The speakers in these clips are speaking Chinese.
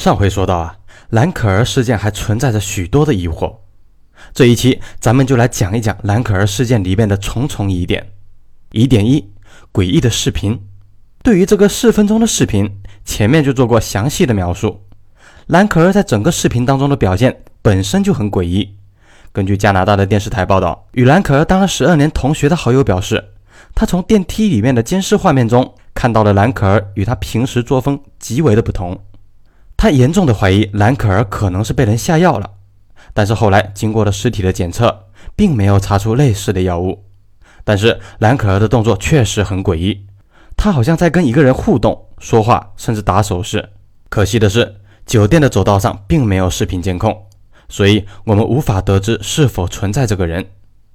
上回说到啊，兰可儿事件还存在着许多的疑惑。这一期咱们就来讲一讲兰可儿事件里面的重重疑点。疑点一：诡异的视频。对于这个四分钟的视频，前面就做过详细的描述。兰可儿在整个视频当中的表现本身就很诡异。根据加拿大的电视台报道，与兰可儿当了十二年同学的好友表示，他从电梯里面的监视画面中看到了兰可儿与他平时作风极为的不同。他严重的怀疑兰可儿可能是被人下药了，但是后来经过了尸体的检测，并没有查出类似的药物。但是兰可儿的动作确实很诡异，她好像在跟一个人互动、说话，甚至打手势。可惜的是，酒店的走道上并没有视频监控，所以我们无法得知是否存在这个人。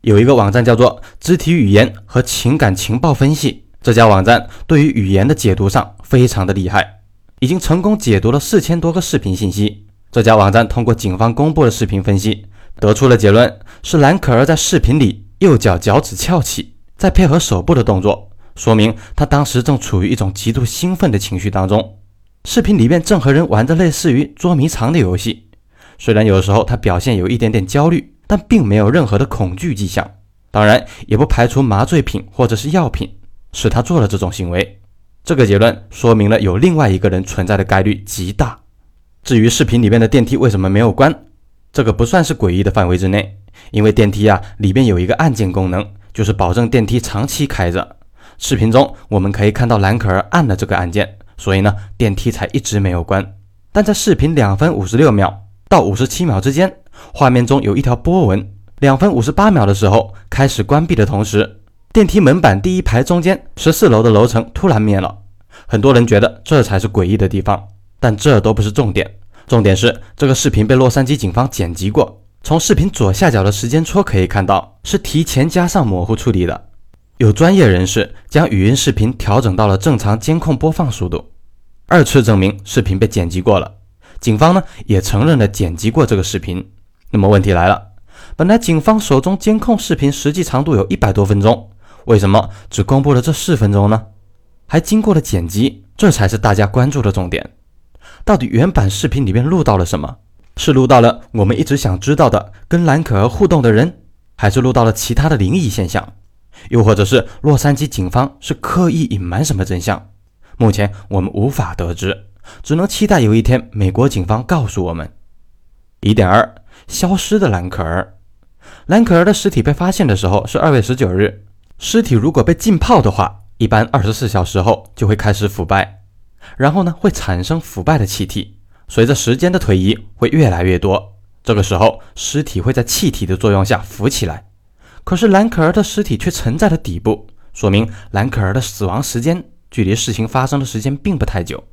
有一个网站叫做“肢体语言和情感情报分析”，这家网站对于语言的解读上非常的厉害。已经成功解读了四千多个视频信息。这家网站通过警方公布的视频分析，得出了结论：是蓝可儿在视频里右脚脚趾翘起，再配合手部的动作，说明她当时正处于一种极度兴奋的情绪当中。视频里面正和人玩着类似于捉迷藏的游戏，虽然有时候她表现有一点点焦虑，但并没有任何的恐惧迹象。当然，也不排除麻醉品或者是药品使她做了这种行为。这个结论说明了有另外一个人存在的概率极大。至于视频里面的电梯为什么没有关，这个不算是诡异的范围之内，因为电梯啊里边有一个按键功能，就是保证电梯长期开着。视频中我们可以看到蓝可儿按了这个按键，所以呢电梯才一直没有关。但在视频两分五十六秒到五十七秒之间，画面中有一条波纹，两分五十八秒的时候开始关闭的同时。电梯门板第一排中间十四楼的楼层突然灭了，很多人觉得这才是诡异的地方，但这都不是重点。重点是这个视频被洛杉矶警方剪辑过，从视频左下角的时间戳可以看到是提前加上模糊处理的。有专业人士将语音视频调整到了正常监控播放速度，二次证明视频被剪辑过了。警方呢也承认了剪辑过这个视频。那么问题来了，本来警方手中监控视频实际长度有一百多分钟。为什么只公布了这四分钟呢？还经过了剪辑，这才是大家关注的重点。到底原版视频里面录到了什么？是录到了我们一直想知道的跟兰可儿互动的人，还是录到了其他的灵异现象？又或者是洛杉矶警方是刻意隐瞒什么真相？目前我们无法得知，只能期待有一天美国警方告诉我们。疑点二：消失的兰可儿。兰可儿的尸体被发现的时候是二月十九日。尸体如果被浸泡的话，一般二十四小时后就会开始腐败，然后呢会产生腐败的气体，随着时间的推移会越来越多。这个时候尸体会在气体的作用下浮起来。可是兰可儿的尸体却沉在了底部，说明兰可儿的死亡时间距离事情发生的时间并不太久。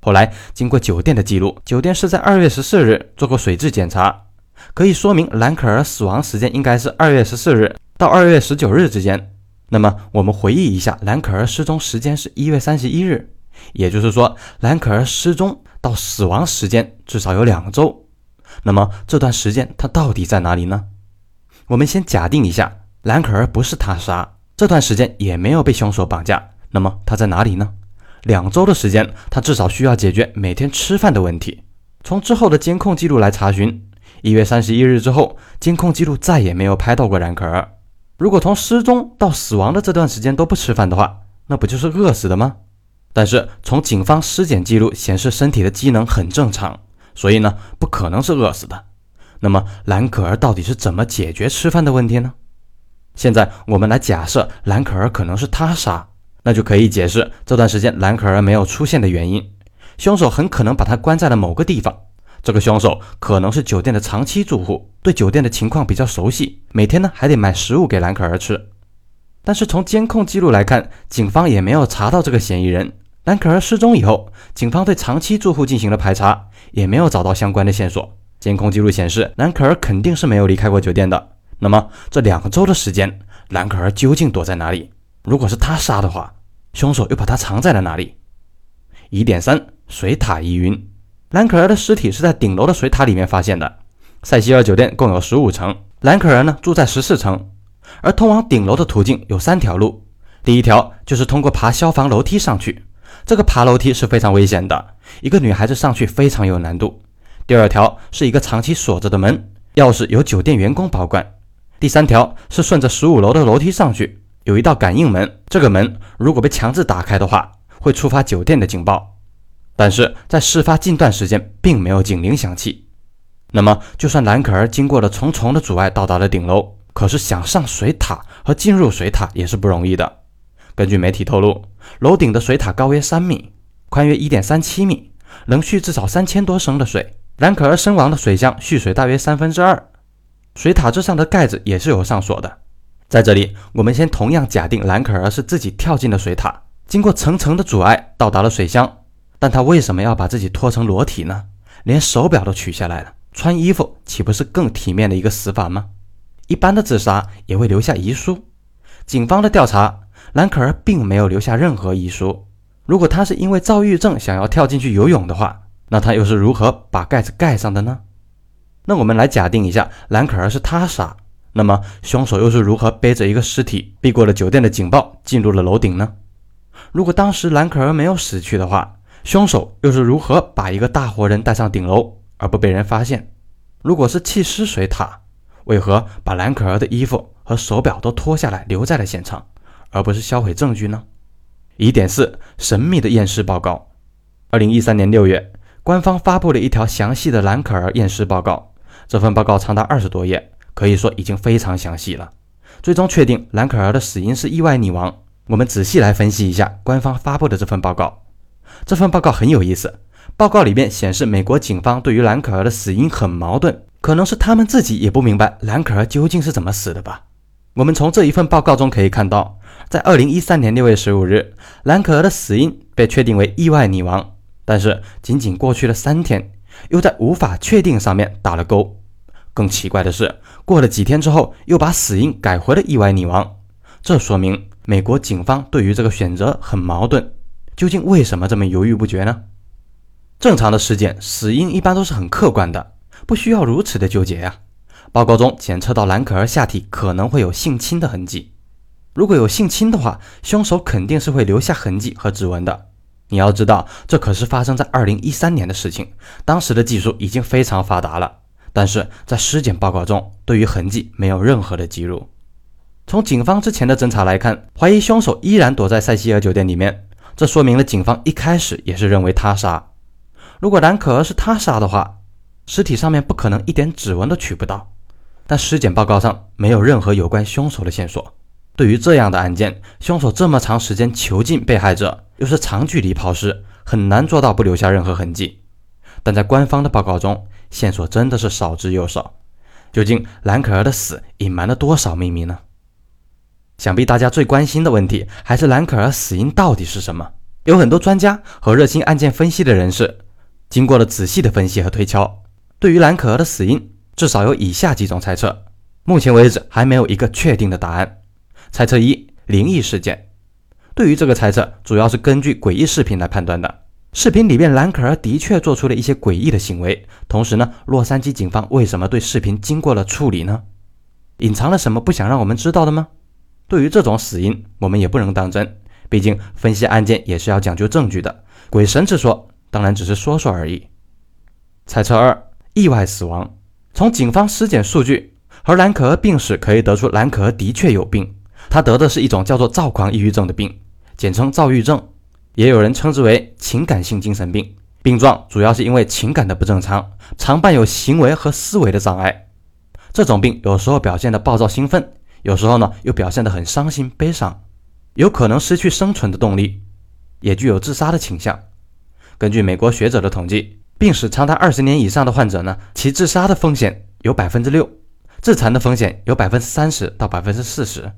后来经过酒店的记录，酒店是在二月十四日做过水质检查，可以说明兰可儿死亡时间应该是二月十四日到二月十九日之间。那么我们回忆一下，兰可儿失踪时间是一月三十一日，也就是说，兰可儿失踪到死亡时间至少有两周。那么这段时间她到底在哪里呢？我们先假定一下，兰可儿不是他杀，这段时间也没有被凶手绑架，那么她在哪里呢？两周的时间，她至少需要解决每天吃饭的问题。从之后的监控记录来查询，一月三十一日之后，监控记录再也没有拍到过兰可儿。如果从失踪到死亡的这段时间都不吃饭的话，那不就是饿死的吗？但是从警方尸检记录显示，身体的机能很正常，所以呢，不可能是饿死的。那么蓝可儿到底是怎么解决吃饭的问题呢？现在我们来假设蓝可儿可能是他杀，那就可以解释这段时间蓝可儿没有出现的原因。凶手很可能把他关在了某个地方。这个凶手可能是酒店的长期住户，对酒店的情况比较熟悉，每天呢还得买食物给兰可儿吃。但是从监控记录来看，警方也没有查到这个嫌疑人。兰可儿失踪以后，警方对长期住户进行了排查，也没有找到相关的线索。监控记录显示，兰可儿肯定是没有离开过酒店的。那么这两周的时间，兰可儿究竟躲在哪里？如果是他杀的话，凶手又把他藏在了哪里？疑点三：水塔疑云。兰可儿的尸体是在顶楼的水塔里面发现的。塞西尔酒店共有十五层，兰可儿呢住在十四层，而通往顶楼的途径有三条路。第一条就是通过爬消防楼梯上去，这个爬楼梯是非常危险的，一个女孩子上去非常有难度；第二条是一个长期锁着的门，钥匙由酒店员工保管；第三条是顺着十五楼的楼梯上去，有一道感应门，这个门如果被强制打开的话，会触发酒店的警报。但是在事发近段时间，并没有警铃响起。那么，就算蓝可儿经过了重重的阻碍到达了顶楼，可是想上水塔和进入水塔也是不容易的。根据媒体透露，楼顶的水塔高约三米，宽约一点三七米，能蓄至少三千多升的水。蓝可儿身亡的水箱蓄水大约三分之二。水塔之上的盖子也是有上锁的。在这里，我们先同样假定蓝可儿是自己跳进了水塔，经过层层的阻碍到达了水箱。但他为什么要把自己脱成裸体呢？连手表都取下来了，穿衣服岂不是更体面的一个死法吗？一般的自杀也会留下遗书。警方的调查，兰可儿并没有留下任何遗书。如果他是因为躁郁症想要跳进去游泳的话，那他又是如何把盖子盖上的呢？那我们来假定一下，兰可儿是他杀，那么凶手又是如何背着一个尸体避过了酒店的警报，进入了楼顶呢？如果当时兰可儿没有死去的话，凶手又是如何把一个大活人带上顶楼而不被人发现？如果是弃尸水塔，为何把蓝可儿的衣服和手表都脱下来留在了现场，而不是销毁证据呢？疑点四：神秘的验尸报告。二零一三年六月，官方发布了一条详细的蓝可儿验尸报告。这份报告长达二十多页，可以说已经非常详细了。最终确定蓝可儿的死因是意外溺亡。我们仔细来分析一下官方发布的这份报告。这份报告很有意思。报告里面显示，美国警方对于兰可儿的死因很矛盾，可能是他们自己也不明白兰可儿究竟是怎么死的吧。我们从这一份报告中可以看到，在二零一三年六月十五日，兰可儿的死因被确定为意外溺亡，但是仅仅过去了三天，又在无法确定上面打了勾。更奇怪的是，过了几天之后，又把死因改回了意外溺亡，这说明美国警方对于这个选择很矛盾。究竟为什么这么犹豫不决呢？正常的尸检死因一般都是很客观的，不需要如此的纠结呀。报告中检测到蓝可儿下体可能会有性侵的痕迹，如果有性侵的话，凶手肯定是会留下痕迹和指纹的。你要知道，这可是发生在二零一三年的事情，当时的技术已经非常发达了，但是在尸检报告中对于痕迹没有任何的记录。从警方之前的侦查来看，怀疑凶手依然躲在塞西尔酒店里面。这说明了警方一开始也是认为他杀。如果蓝可儿是他杀的话，尸体上面不可能一点指纹都取不到。但尸检报告上没有任何有关凶手的线索。对于这样的案件，凶手这么长时间囚禁被害者，又是长距离抛尸，很难做到不留下任何痕迹。但在官方的报告中，线索真的是少之又少。究竟蓝可儿的死隐瞒了多少秘密呢？想必大家最关心的问题还是兰可儿死因到底是什么？有很多专家和热心案件分析的人士，经过了仔细的分析和推敲，对于兰可儿的死因，至少有以下几种猜测。目前为止还没有一个确定的答案。猜测一：灵异事件。对于这个猜测，主要是根据诡异视频来判断的。视频里面兰可儿的确做出了一些诡异的行为。同时呢，洛杉矶警方为什么对视频经过了处理呢？隐藏了什么不想让我们知道的吗？对于这种死因，我们也不能当真，毕竟分析案件也是要讲究证据的。鬼神之说当然只是说说而已。猜测二：意外死亡。从警方尸检数据和兰可儿病史可以得出，兰可儿的确有病，她得的是一种叫做躁狂抑郁症的病，简称躁郁症，也有人称之为情感性精神病。病状主要是因为情感的不正常，常伴有行为和思维的障碍。这种病有时候表现的暴躁兴奋。有时候呢，又表现得很伤心悲伤，有可能失去生存的动力，也具有自杀的倾向。根据美国学者的统计，病史长达二十年以上的患者呢，其自杀的风险有百分之六，自残的风险有百分之三十到百分之四十。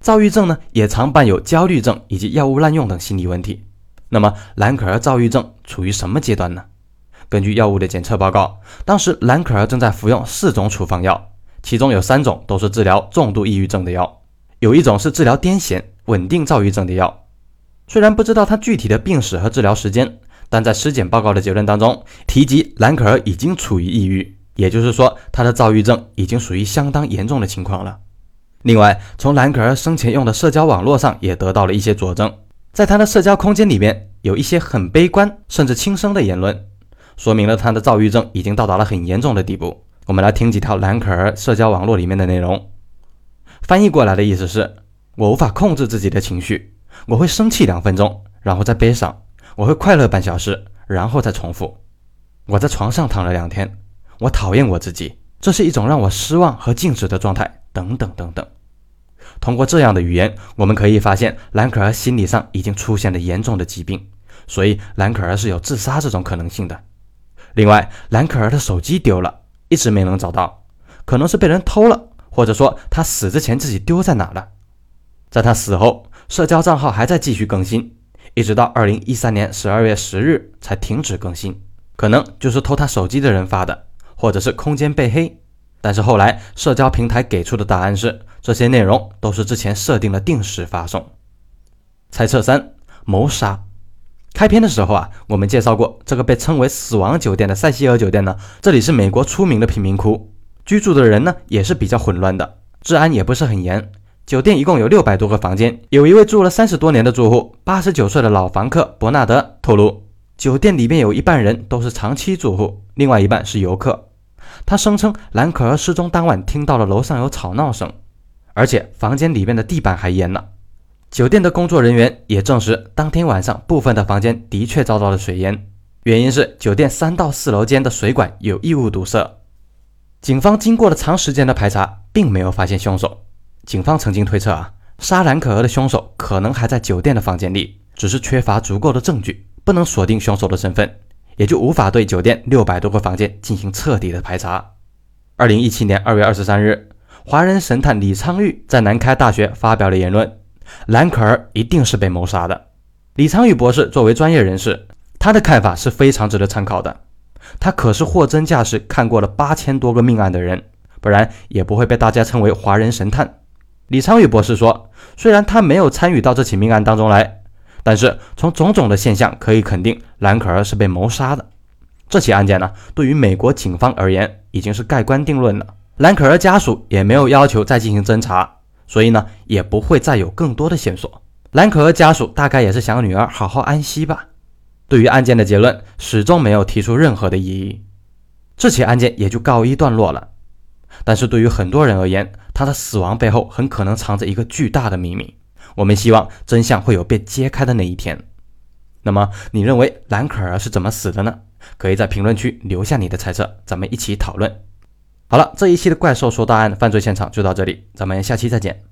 躁郁症呢，也常伴有焦虑症以及药物滥用等心理问题。那么，兰可儿躁郁症处于什么阶段呢？根据药物的检测报告，当时兰可儿正在服用四种处方药。其中有三种都是治疗重度抑郁症的药，有一种是治疗癫痫、稳定躁郁症的药。虽然不知道他具体的病史和治疗时间，但在尸检报告的结论当中提及兰可儿已经处于抑郁，也就是说他的躁郁症已经属于相当严重的情况了。另外，从兰可儿生前用的社交网络上也得到了一些佐证，在他的社交空间里面有一些很悲观甚至轻生的言论，说明了他的躁郁症已经到达了很严重的地步。我们来听几条兰可儿社交网络里面的内容，翻译过来的意思是：我无法控制自己的情绪，我会生气两分钟，然后再悲伤；我会快乐半小时，然后再重复。我在床上躺了两天，我讨厌我自己，这是一种让我失望和静止的状态，等等等等。通过这样的语言，我们可以发现兰可儿心理上已经出现了严重的疾病，所以兰可儿是有自杀这种可能性的。另外，兰可儿的手机丢了，一直没能找到，可能是被人偷了，或者说他死之前自己丢在哪了。在他死后，社交账号还在继续更新，一直到二零一三年十二月十日才停止更新，可能就是偷他手机的人发的，或者是空间被黑。但是后来社交平台给出的答案是。这些内容都是之前设定的定时发送。猜测三：谋杀。开篇的时候啊，我们介绍过这个被称为“死亡酒店”的塞西尔酒店呢。这里是美国出名的贫民窟，居住的人呢也是比较混乱的，治安也不是很严。酒店一共有六百多个房间。有一位住了三十多年的住户，八十九岁的老房客伯纳德透露，酒店里面有一半人都是长期住户，另外一半是游客。他声称，兰可儿失踪当晚听到了楼上有吵闹声。而且房间里面的地板还淹了。酒店的工作人员也证实，当天晚上部分的房间的确遭到了水淹，原因是酒店三到四楼间的水管有异物堵塞。警方经过了长时间的排查，并没有发现凶手。警方曾经推测啊，杀兰可儿的凶手可能还在酒店的房间里，只是缺乏足够的证据，不能锁定凶手的身份，也就无法对酒店六百多个房间进行彻底的排查。二零一七年二月二十三日。华人神探李昌钰在南开大学发表了言论：兰可儿一定是被谋杀的。李昌钰博士作为专业人士，他的看法是非常值得参考的。他可是货真价实看过了八千多个命案的人，不然也不会被大家称为华人神探。李昌钰博士说，虽然他没有参与到这起命案当中来，但是从种种的现象可以肯定，兰可儿是被谋杀的。这起案件呢，对于美国警方而言，已经是盖棺定论了。兰可儿家属也没有要求再进行侦查，所以呢，也不会再有更多的线索。兰可儿家属大概也是想女儿好好安息吧。对于案件的结论，始终没有提出任何的异议，这起案件也就告一段落了。但是对于很多人而言，他的死亡背后很可能藏着一个巨大的秘密。我们希望真相会有被揭开的那一天。那么，你认为兰可儿是怎么死的呢？可以在评论区留下你的猜测，咱们一起讨论。好了，这一期的怪兽说大案犯罪现场就到这里，咱们下期再见。